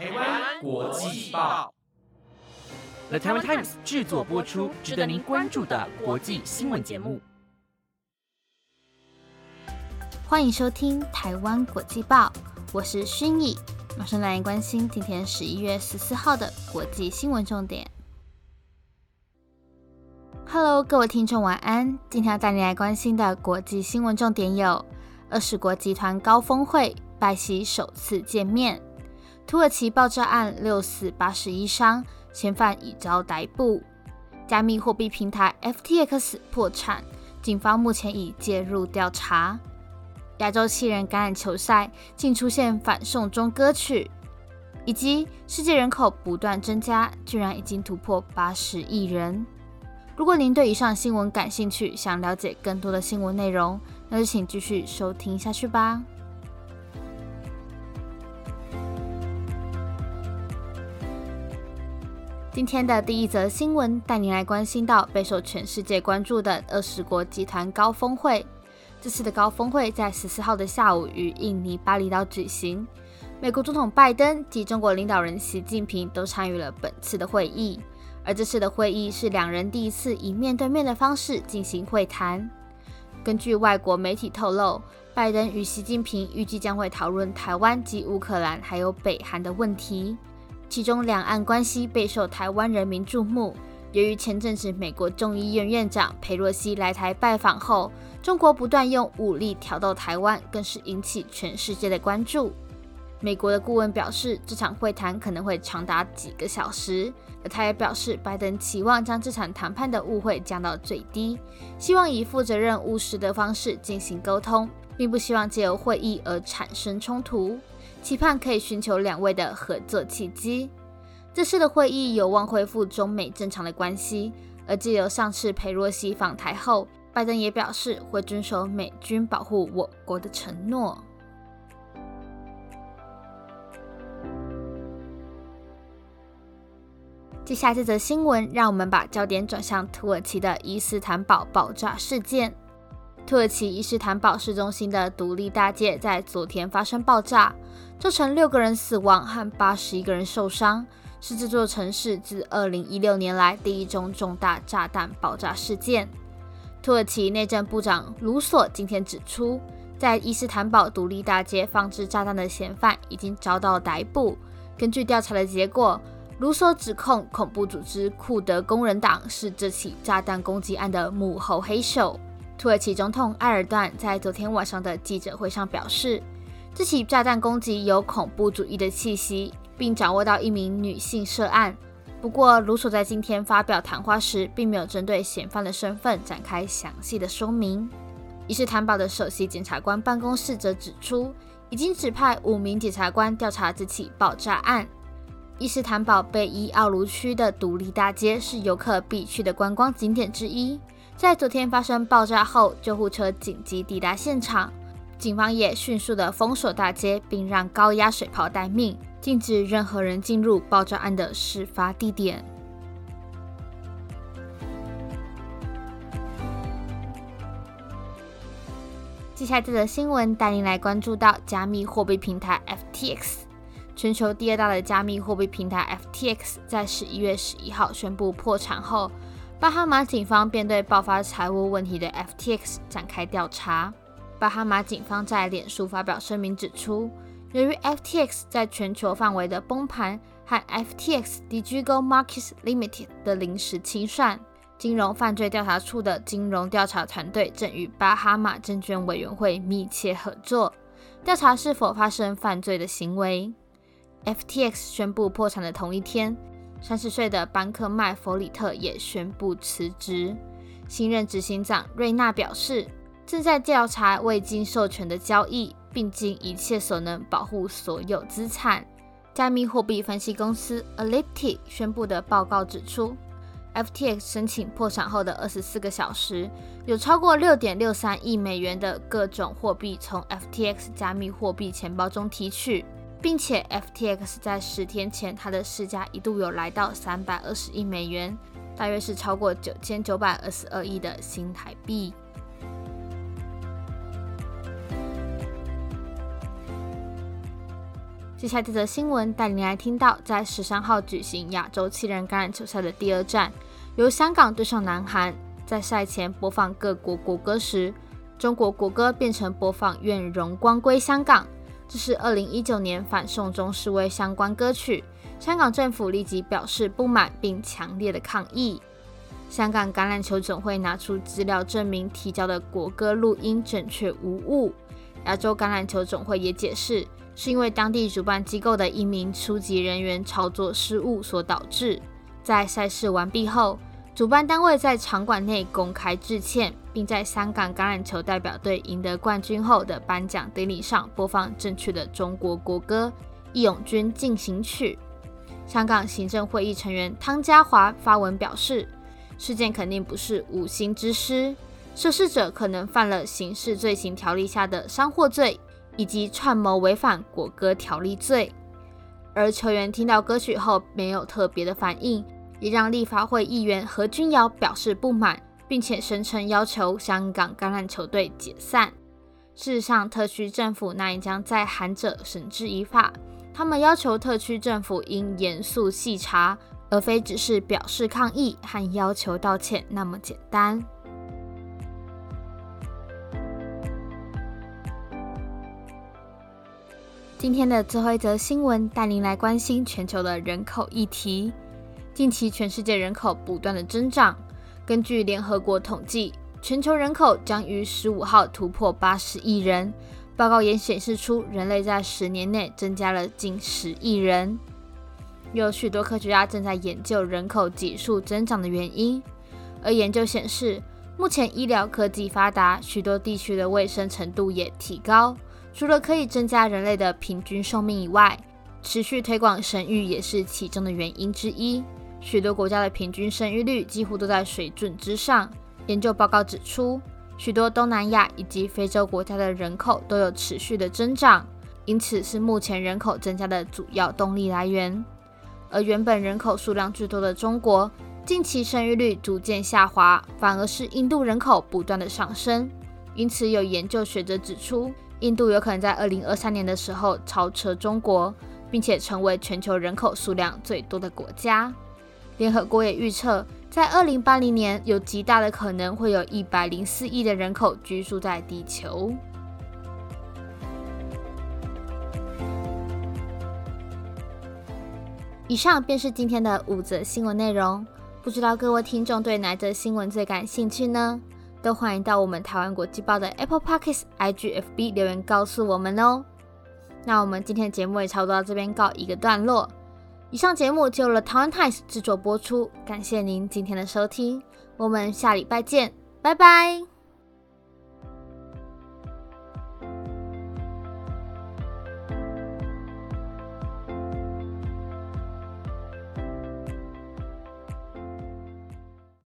台湾国际报，The Taiwan Times 制作播出，值得您关注的国际新闻节目。欢迎收听台湾国际报，我是薰逸，马上来关心今天十一月十四号的国际新闻重点。Hello，各位听众，晚安。今天要带你来关心的国际新闻重点有：二十国集团高峰会，拜习首次见面；土耳其爆炸案六死八十一伤，嫌犯已遭逮捕；加密货币平台 FTX 破产，警方目前已介入调查；亚洲七人橄榄球赛竟出现反送中歌曲；以及世界人口不断增加，居然已经突破八十亿人。如果您对以上新闻感兴趣，想了解更多的新闻内容，那就请继续收听下去吧。今天的第一则新闻带您来关心到备受全世界关注的二十国集团高峰会。这次的高峰会在十四号的下午于印尼巴厘岛举行，美国总统拜登及中国领导人习近平都参与了本次的会议。而这次的会议是两人第一次以面对面的方式进行会谈。根据外国媒体透露，拜登与习近平预计将会讨论台湾及乌克兰还有北韩的问题。其中，两岸关系备受台湾人民注目。由于前阵子美国众议院院长佩洛西来台拜访后，中国不断用武力挑逗台湾，更是引起全世界的关注。美国的顾问表示，这场会谈可能会长达几个小时。而他也表示，拜登期望将这场谈判的误会降到最低，希望以负责任务实的方式进行沟通，并不希望借由会议而产生冲突，期盼可以寻求两位的合作契机。这次的会议有望恢复中美正常的关系。而借由上次佩洛西访台后，拜登也表示会遵守美军保护我国的承诺。接下来这则新闻，让我们把焦点转向土耳其的伊斯坦堡爆炸事件。土耳其伊斯坦堡市中心的独立大街在昨天发生爆炸，造成六个人死亡和八十一个人受伤，是这座城市自二零一六年来第一宗重大炸弹爆炸事件。土耳其内政部长卢索今天指出，在伊斯坦堡独立大街放置炸弹的嫌犯已经遭到逮捕。根据调查的结果。卢索指控恐怖组织库德工人党是这起炸弹攻击案的幕后黑手。土耳其总统埃尔段在昨天晚上的记者会上表示，这起炸弹攻击有恐怖主义的气息，并掌握到一名女性涉案。不过，卢索在今天发表谈话时，并没有针对嫌犯的身份展开详细的说明。伊斯坦堡的首席检察官办公室则指出，已经指派五名检察官调查这起爆炸案。伊斯坦堡贝伊奥卢区的独立大街是游客必去的观光景点之一。在昨天发生爆炸后，救护车紧急抵达现场，警方也迅速的封锁大街，并让高压水炮待命，禁止任何人进入爆炸案的事发地点。接下来的新闻带您来关注到加密货币平台 FTX。全球第二大的加密货币平台 FTX 在十一月十一号宣布破产后，巴哈马警方便对爆发财务问题的 FTX 展开调查。巴哈马警方在脸书发表声明指出，由于 FTX 在全球范围的崩盘和 FTX Digital Markets Limited 的临时清算，金融犯罪调查处的金融调查团队正与巴哈马证券委员会密切合作，调查是否发生犯罪的行为。FTX 宣布破产的同一天，三十岁的班克麦弗里特也宣布辞职。新任执行长瑞纳表示，正在调查未经授权的交易，并尽一切所能保护所有资产。加密货币分析公司 Elliptic 宣布的报告指出，FTX 申请破产后的二十四个小时，有超过六点六三亿美元的各种货币从 FTX 加密货币钱包中提取。并且，FTX 在十天前，它的市价一度有来到三百二十亿美元，大约是超过九千九百二十二亿的新台币。接下来这则新闻带您来听到，在十三号举行亚洲七人橄榄球赛的第二战，由香港对上南韩。在赛前播放各国国歌时，中国国歌变成播放“愿荣光归香港”，这是二零一九年反送中示威相关歌曲。香港政府立即表示不满，并强烈的抗议。香港橄榄球总会拿出资料证明提交的国歌录音准确无误。亚洲橄榄球总会也解释。是因为当地主办机构的一名初级人员操作失误所导致。在赛事完毕后，主办单位在场馆内公开致歉，并在香港橄榄球代表队赢得冠军后的颁奖典礼上播放正确的中国国歌《义勇军进行曲》。香港行政会议成员汤家华发文表示，事件肯定不是无心之失，涉事者可能犯了刑事罪行条例下的伤祸罪。以及串谋违反国歌条例罪，而球员听到歌曲后没有特别的反应，也让立法会议员何君尧表示不满，并且声称要求香港橄榄球队解散。事实上，特区政府那也将在韩者绳之以法。他们要求特区政府应严肃细查，而非只是表示抗议和要求道歉那么简单。今天的最后一则新闻，带您来关心全球的人口议题。近期，全世界人口不断的增长。根据联合国统计，全球人口将于十五号突破八十亿人。报告也显示出，人类在十年内增加了近十亿人。有许多科学家正在研究人口急速增长的原因，而研究显示，目前医疗科技发达，许多地区的卫生程度也提高。除了可以增加人类的平均寿命以外，持续推广生育也是其中的原因之一。许多国家的平均生育率几乎都在水准之上。研究报告指出，许多东南亚以及非洲国家的人口都有持续的增长，因此是目前人口增加的主要动力来源。而原本人口数量最多的中国，近期生育率逐渐下滑，反而是印度人口不断的上升。因此，有研究学者指出。印度有可能在二零二三年的时候超车中国，并且成为全球人口数量最多的国家。联合国也预测，在二零八零年有极大的可能会有一百零四亿的人口居住在地球。以上便是今天的五则新闻内容，不知道各位听众对哪则新闻最感兴趣呢？都欢迎到我们台湾国际报的 Apple Podcasts、IGFB 留言告诉我们哦。那我们今天的节目也差不多到这边告一个段落。以上节目就由了台湾 Times 制作播出，感谢您今天的收听，我们下礼拜见，拜拜。